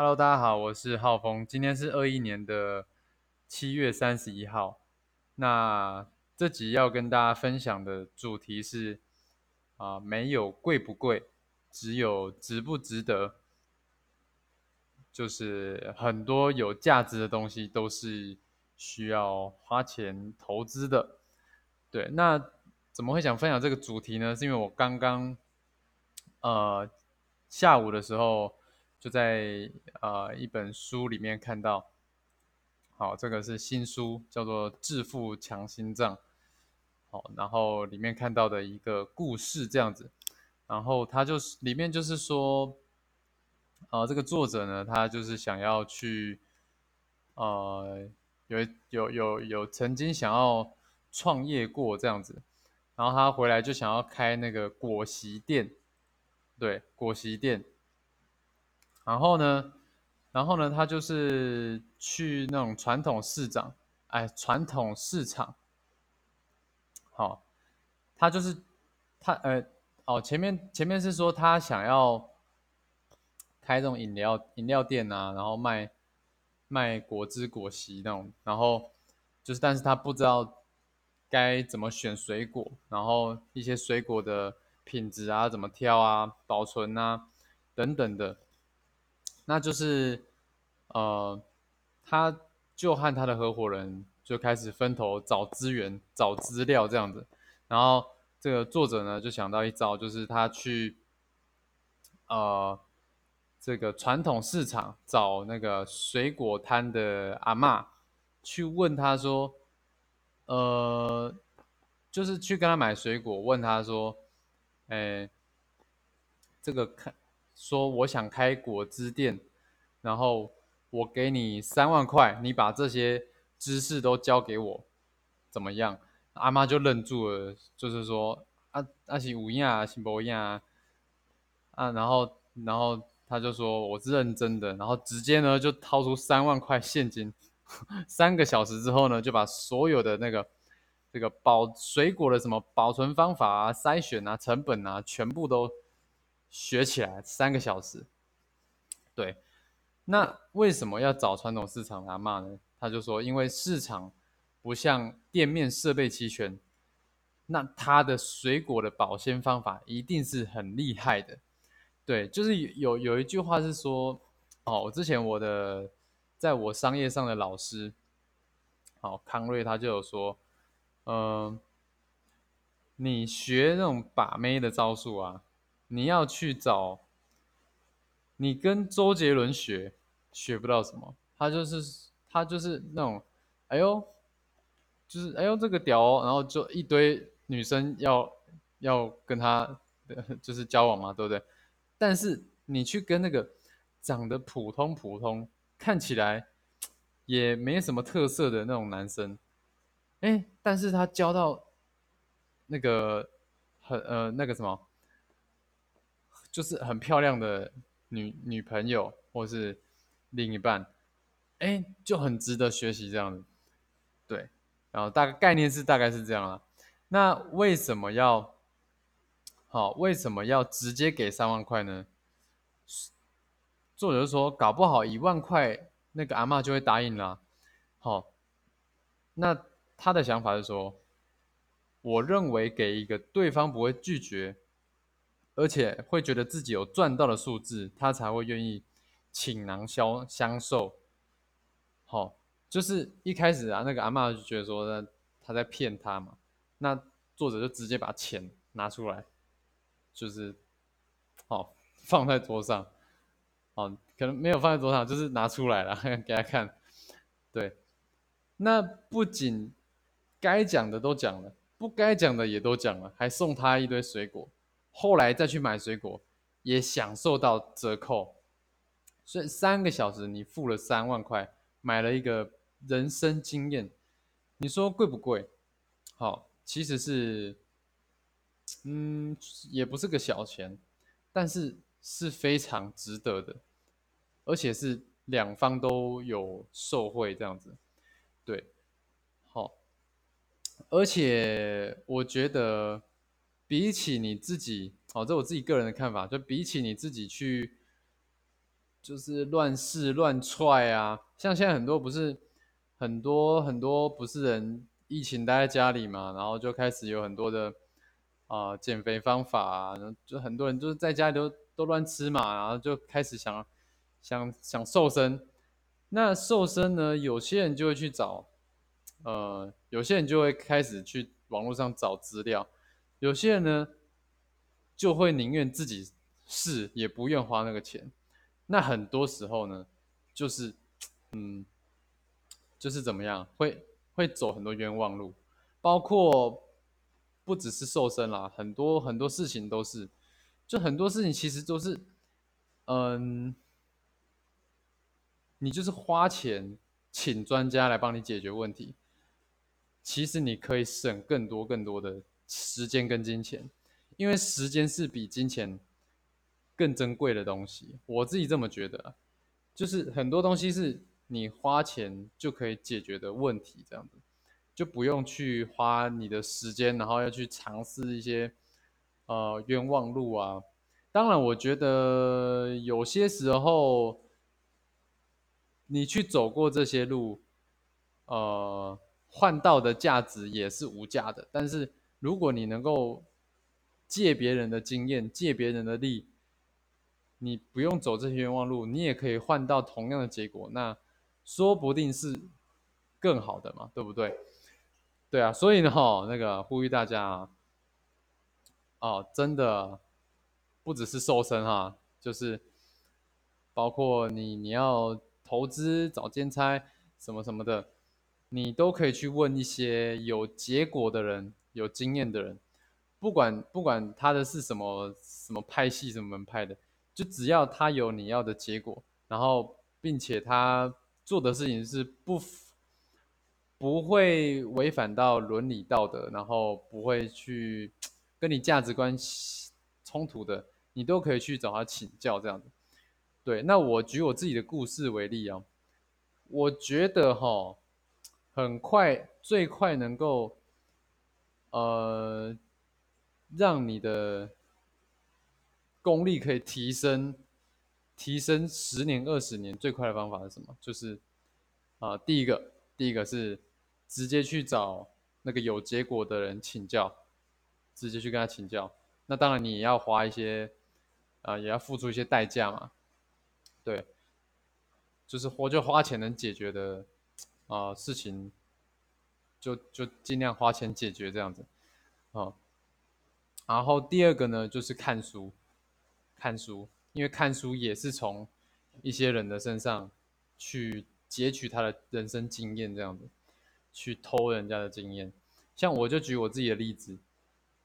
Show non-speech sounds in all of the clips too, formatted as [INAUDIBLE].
Hello，大家好，我是浩峰。今天是二一年的七月三十一号。那这集要跟大家分享的主题是啊，没有贵不贵，只有值不值得。就是很多有价值的东西都是需要花钱投资的。对，那怎么会想分享这个主题呢？是因为我刚刚呃下午的时候就在呃一本书里面看到，好，这个是新书，叫做《致富强心脏》。好，然后里面看到的一个故事这样子，然后它就是里面就是说。呃，这个作者呢，他就是想要去，呃，有有有有曾经想要创业过这样子，然后他回来就想要开那个果昔店，对，果昔店。然后呢，然后呢，他就是去那种传统市场，哎，传统市场，好，他就是他呃，哦，前面前面是说他想要。开这种饮料饮料店啊，然后卖卖果汁果昔那种，然后就是，但是他不知道该怎么选水果，然后一些水果的品质啊，怎么挑啊，保存啊等等的，那就是呃，他就和他的合伙人就开始分头找资源、找资料这样子，然后这个作者呢就想到一招，就是他去呃。这个传统市场找那个水果摊的阿妈去问他说，呃，就是去跟他买水果，问他说，哎，这个看说我想开果汁店，然后我给你三万块，你把这些知识都教给我，怎么样？阿妈就愣住了，就是说，啊，那是有影是无影啊，啊，然后，然后。他就说我是认真的，然后直接呢就掏出三万块现金，三个小时之后呢就把所有的那个这个保水果的什么保存方法啊、筛选啊、成本啊，全部都学起来，三个小时。对，那为什么要找传统市场来骂呢？他就说，因为市场不像店面设备齐全，那他的水果的保鲜方法一定是很厉害的。对，就是有有一句话是说，哦，之前我的在我商业上的老师，好康瑞他就有说，嗯，你学那种把妹的招数啊，你要去找，你跟周杰伦学，学不到什么，他就是他就是那种，哎呦，就是哎呦这个屌，哦，然后就一堆女生要要跟他就是交往嘛，对不对？但是你去跟那个长得普通普通、看起来也没什么特色的那种男生，哎，但是他交到那个很呃那个什么，就是很漂亮的女女朋友或是另一半，哎，就很值得学习这样子。对，然后大概概念是大概是这样啊。那为什么要？好，为什么要直接给三万块呢？作者说，搞不好一万块那个阿妈就会答应了。好，那他的想法是说，我认为给一个对方不会拒绝，而且会觉得自己有赚到的数字，他才会愿意倾囊相相授。好，就是一开始啊，那个阿妈就觉得说，他在骗他嘛。那作者就直接把钱拿出来。就是，哦，放在桌上，哦，可能没有放在桌上，就是拿出来了 [LAUGHS] 给他看。对，那不仅该讲的都讲了，不该讲的也都讲了，还送他一堆水果。后来再去买水果，也享受到折扣。所以三个小时你付了三万块，买了一个人生经验，你说贵不贵？好，其实是。嗯，也不是个小钱，但是是非常值得的，而且是两方都有受惠这样子，对，好，而且我觉得比起你自己，哦，这我自己个人的看法，就比起你自己去就是乱试乱踹啊，像现在很多不是很多很多不是人疫情待在家里嘛，然后就开始有很多的啊减肥方法啊，就很多人就是在家里都都乱吃嘛，然后就开始想想想瘦身。那瘦身呢，有些人就会去找，呃，有些人就会开始去网络上找资料，有些人呢就会宁愿自己试，也不愿花那个钱。那很多时候呢，就是，嗯，就是怎么样，会会走很多冤枉路，包括不只是瘦身啦，很多很多事情都是，就很多事情其实都是，嗯，你就是花钱请专家来帮你解决问题，其实你可以省更多更多的时间跟金钱，因为时间是比金钱。更珍贵的东西，我自己这么觉得，就是很多东西是你花钱就可以解决的问题，这样子就不用去花你的时间，然后要去尝试一些呃冤枉路啊。当然，我觉得有些时候你去走过这些路，呃，换到的价值也是无价的。但是如果你能够借别人的经验，借别人的力，你不用走这些冤枉路，你也可以换到同样的结果，那说不定是更好的嘛，对不对？对啊，所以呢，哈，那个呼吁大家啊，哦，真的不只是瘦身哈，就是包括你你要投资找兼差什么什么的，你都可以去问一些有结果的人、有经验的人，不管不管他的是什么什么派系、什么门派的。就只要他有你要的结果，然后并且他做的事情是不不会违反到伦理道德，然后不会去跟你价值观冲突的，你都可以去找他请教这样子。对，那我举我自己的故事为例啊，我觉得哈，很快最快能够呃让你的。功力可以提升，提升十年二十年最快的方法是什么？就是啊，第一个，第一个是直接去找那个有结果的人请教，直接去跟他请教。那当然你也要花一些啊，也要付出一些代价嘛。对，就是花就花钱能解决的啊事情，就就尽量花钱解决这样子啊。然后第二个呢，就是看书。看书，因为看书也是从一些人的身上去截取他的人生经验，这样子去偷人家的经验。像我就举我自己的例子，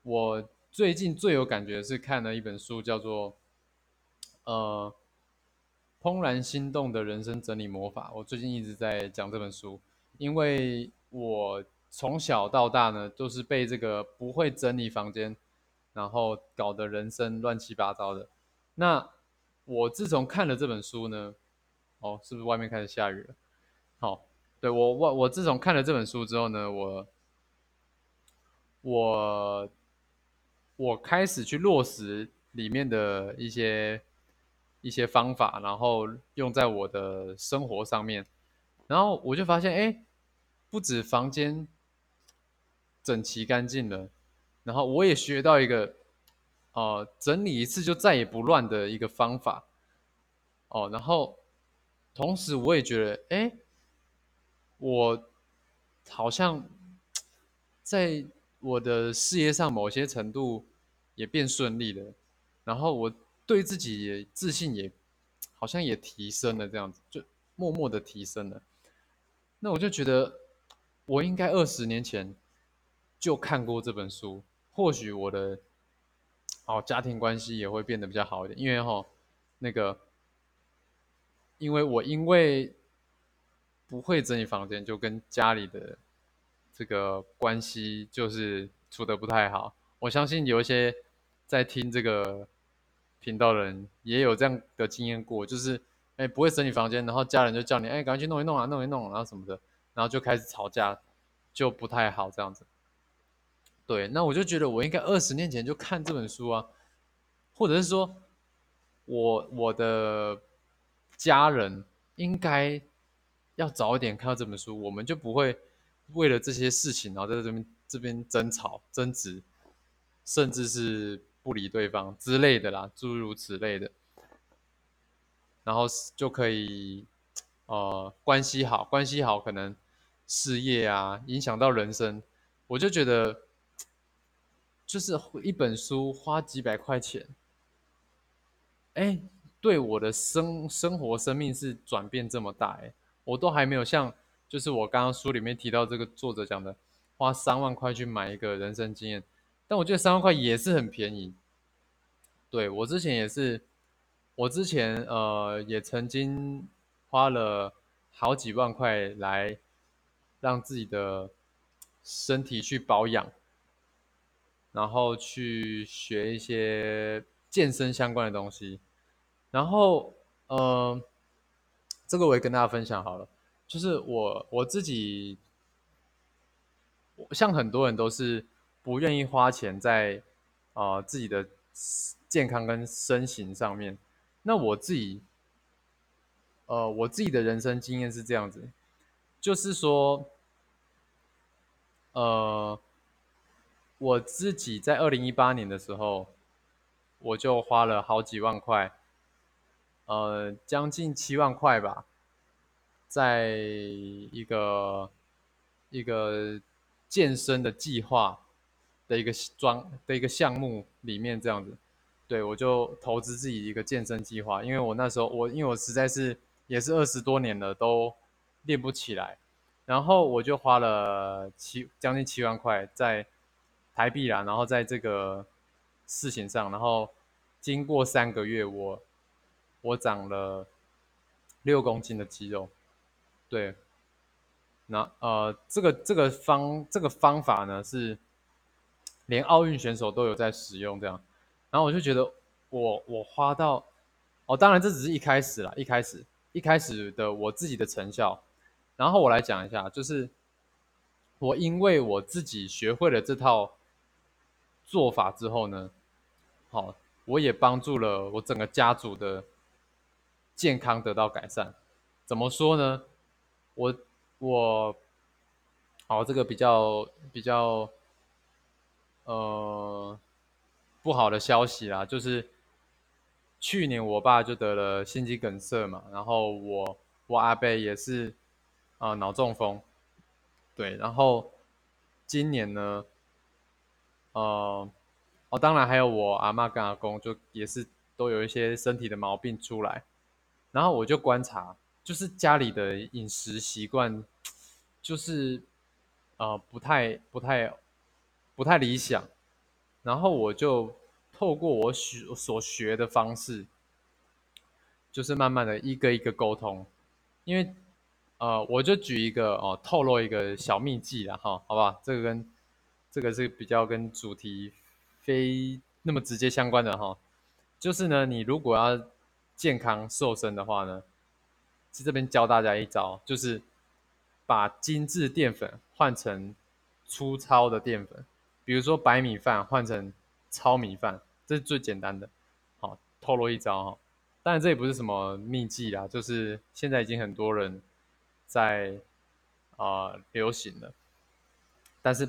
我最近最有感觉是看了一本书，叫做《呃怦然心动的人生整理魔法》。我最近一直在讲这本书，因为我从小到大呢都是被这个不会整理房间，然后搞得人生乱七八糟的。那我自从看了这本书呢，哦，是不是外面开始下雨了？好，对我我我自从看了这本书之后呢，我我我开始去落实里面的一些一些方法，然后用在我的生活上面，然后我就发现，哎，不止房间整齐干净了，然后我也学到一个。哦，整理一次就再也不乱的一个方法。哦，然后同时我也觉得，哎，我好像在我的事业上某些程度也变顺利了，然后我对自己也自信也好像也提升了，这样子就默默的提升了。那我就觉得，我应该二十年前就看过这本书，或许我的。哦，家庭关系也会变得比较好一点，因为哈，那个，因为我因为不会整理房间，就跟家里的这个关系就是处的不太好。我相信有一些在听这个频道的人也有这样的经验过，就是哎不会整理房间，然后家人就叫你哎赶快去弄一弄啊，弄一弄，然后什么的，然后就开始吵架，就不太好这样子。对，那我就觉得我应该二十年前就看这本书啊，或者是说，我我的家人应该要早一点看到这本书，我们就不会为了这些事情，然后在这边这边争吵、争执，甚至是不理对方之类的啦，诸如此类的，然后就可以呃关系好，关系好，可能事业啊影响到人生，我就觉得就是一本书花几百块钱，哎。对我的生生活生命是转变这么大哎，我都还没有像就是我刚刚书里面提到这个作者讲的，花三万块去买一个人生经验，但我觉得三万块也是很便宜。对我之前也是，我之前呃也曾经花了好几万块来让自己的身体去保养，然后去学一些健身相关的东西。然后，呃，这个我也跟大家分享好了，就是我我自己，像很多人都是不愿意花钱在啊自己的健康跟身形上面。那我自己，呃，我自己的人生经验是这样子，就是说，呃，我自己在二零一八年的时候，我就花了好几万块。呃，将近七万块吧，在一个一个健身的计划的一个装的一个项目里面，这样子，对我就投资自己一个健身计划，因为我那时候我因为我实在是也是二十多年了都练不起来，然后我就花了七将近七万块在台币啦，然后在这个事情上，然后经过三个月我。我长了六公斤的肌肉，对，那呃，这个这个方这个方法呢是连奥运选手都有在使用这样，然后我就觉得我我花到哦，当然这只是一开始啦，一开始一开始的我自己的成效，然后我来讲一下，就是我因为我自己学会了这套做法之后呢，好，我也帮助了我整个家族的。健康得到改善，怎么说呢？我我，好，这个比较比较，呃，不好的消息啦，就是去年我爸就得了心肌梗塞嘛，然后我我阿伯也是啊脑中风，对，然后今年呢，呃，哦，当然还有我阿妈跟阿公就也是都有一些身体的毛病出来。然后我就观察，就是家里的饮食习惯，就是呃不太不太不太理想。然后我就透过我学所学的方式，就是慢慢的一个一个沟通。因为呃，我就举一个哦，透露一个小秘技了哈，好不好？这个跟这个是比较跟主题非那么直接相关的哈，就是呢，你如果要。健康瘦身的话呢，在这边教大家一招，就是把精致淀粉换成粗糙的淀粉，比如说白米饭换成糙米饭，这是最简单的。好，透露一招哈，当然这也不是什么秘技啦，就是现在已经很多人在啊流行了，但是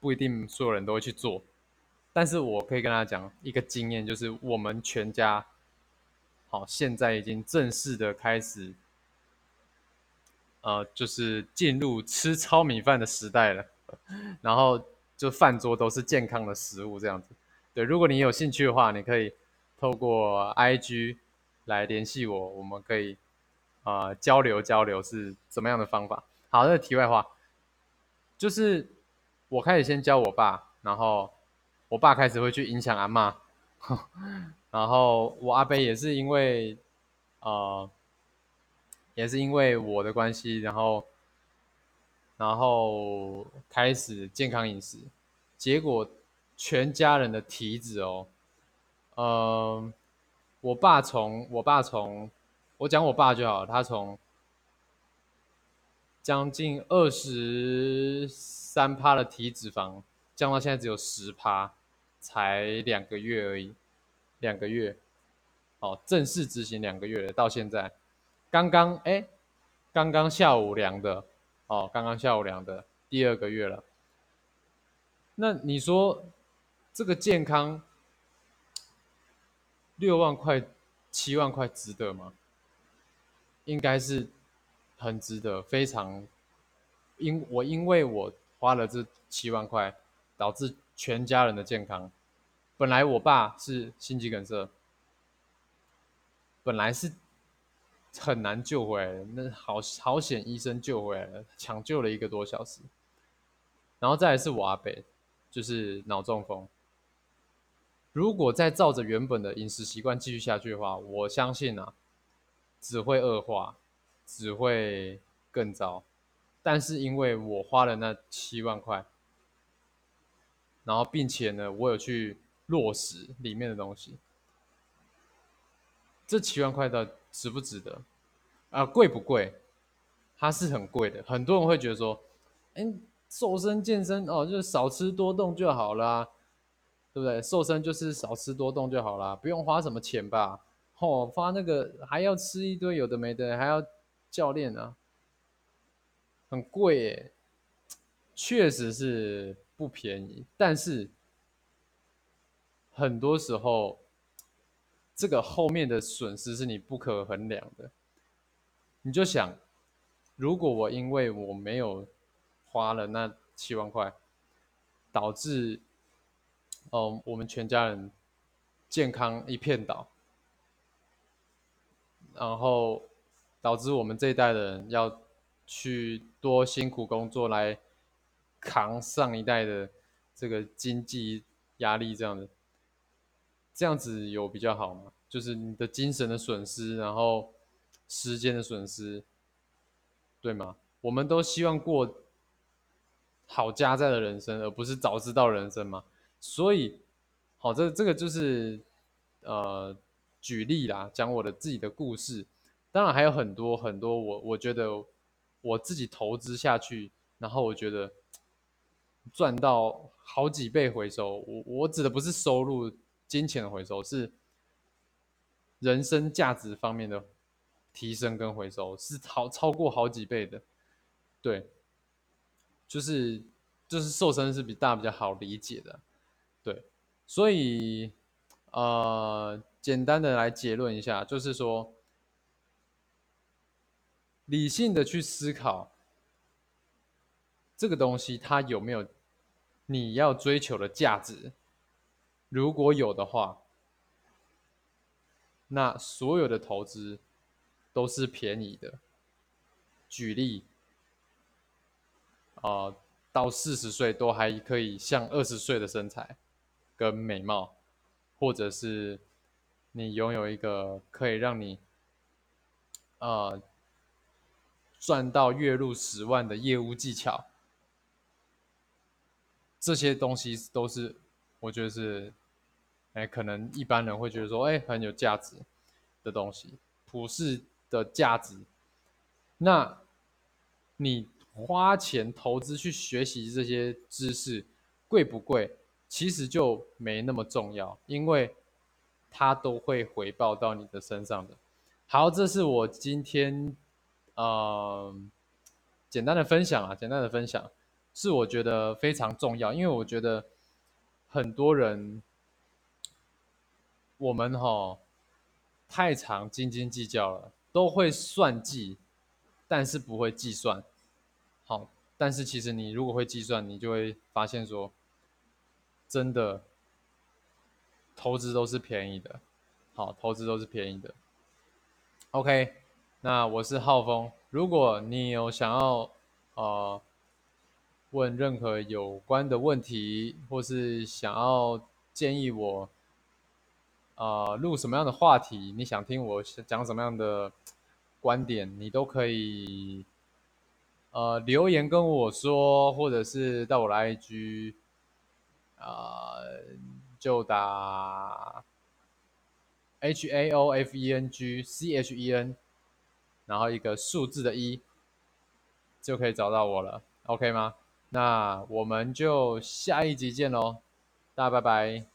不一定所有人都会去做。但是我可以跟大家讲一个经验，就是我们全家。好，现在已经正式的开始，呃，就是进入吃糙米饭的时代了。然后就饭桌都是健康的食物这样子。对，如果你有兴趣的话，你可以透过 IG 来联系我，我们可以啊交流交流是怎么样的方法。好，那题外话，就是我开始先教我爸，然后我爸开始会去影响阿妈。[LAUGHS] 然后我阿贝也是因为，呃，也是因为我的关系，然后，然后开始健康饮食，结果全家人的体脂哦，呃，我爸从我爸从我讲我爸就好，他从将近二十三趴的体脂肪降到现在只有十趴，才两个月而已。两个月，哦，正式执行两个月了，到现在，刚刚哎，刚刚下午量的哦，刚刚下午量的第二个月了。那你说这个健康六万块、七万块值得吗？应该是很值得，非常。因我因为我花了这七万块，导致全家人的健康。本来我爸是心肌梗塞，本来是很难救回来的，那好好险，医生救回来了，抢救了一个多小时。然后再来是我阿北，就是脑中风。如果再照着原本的饮食习惯继续下去的话，我相信啊，只会恶化，只会更糟。但是因为我花了那七万块，然后并且呢，我有去落实里面的东西，这七万块的值不值得？啊，贵不贵？它是很贵的。很多人会觉得说，哎，瘦身健身哦，就是少吃多动就好啦，对不对？瘦身就是少吃多动就好啦，不用花什么钱吧？哦，发那个还要吃一堆有的没的，还要教练啊。很贵耶，确实是不便宜，但是很多时候，这个后面的损失是你不可衡量的。你就想，如果我因为我没有花了那七万块，导致，嗯，我们全家人健康一片倒，然后导致我们这一代的人要。去多辛苦工作来扛上一代的这个经济压力，这样的，这样子有比较好吗？就是你的精神的损失，然后时间的损失，对吗？我们都希望过好家在的人生，而不是早知道人生嘛。所以，好，这这个就是呃举例啦，讲我的自己的故事。当然还有很多很多，我我觉得。我自己投资下去，然后我觉得赚到好几倍回收。我我指的不是收入、金钱的回收，是人生价值方面的提升跟回收，是超超过好几倍的。对，就是就是瘦身是比大家比较好理解的。对，所以呃，简单的来结论一下，就是说。理性的去思考这个东西，它有没有你要追求的价值？如果有的话，那所有的投资都是便宜的。举例，啊，到四十岁都还可以像二十岁的身材跟美貌，或者是你拥有一个可以让你，呃。赚到月入十万的业务技巧，这些东西都是我觉得是，哎，可能一般人会觉得说，哎，很有价值的东西，普世的价值。那你花钱投资去学习这些知识，贵不贵？其实就没那么重要，因为它都会回报到你的身上的。好，这是我今天。嗯，简单的分享啊，简单的分享是我觉得非常重要，因为我觉得很多人我们哈太常斤斤计较了，都会算计，但是不会计算。好，但是其实你如果会计算，你就会发现说，真的投资都是便宜的，好，投资都是便宜的。OK。那我是浩峰，如果你有想要呃问任何有关的问题，或是想要建议我呃录什么样的话题，你想听我讲什么样的观点，你都可以呃留言跟我说，或者是到我的 IG 啊就打 H A O F E N G C H E N。然后一个数字的一，就可以找到我了，OK 吗？那我们就下一集见喽，大家拜拜。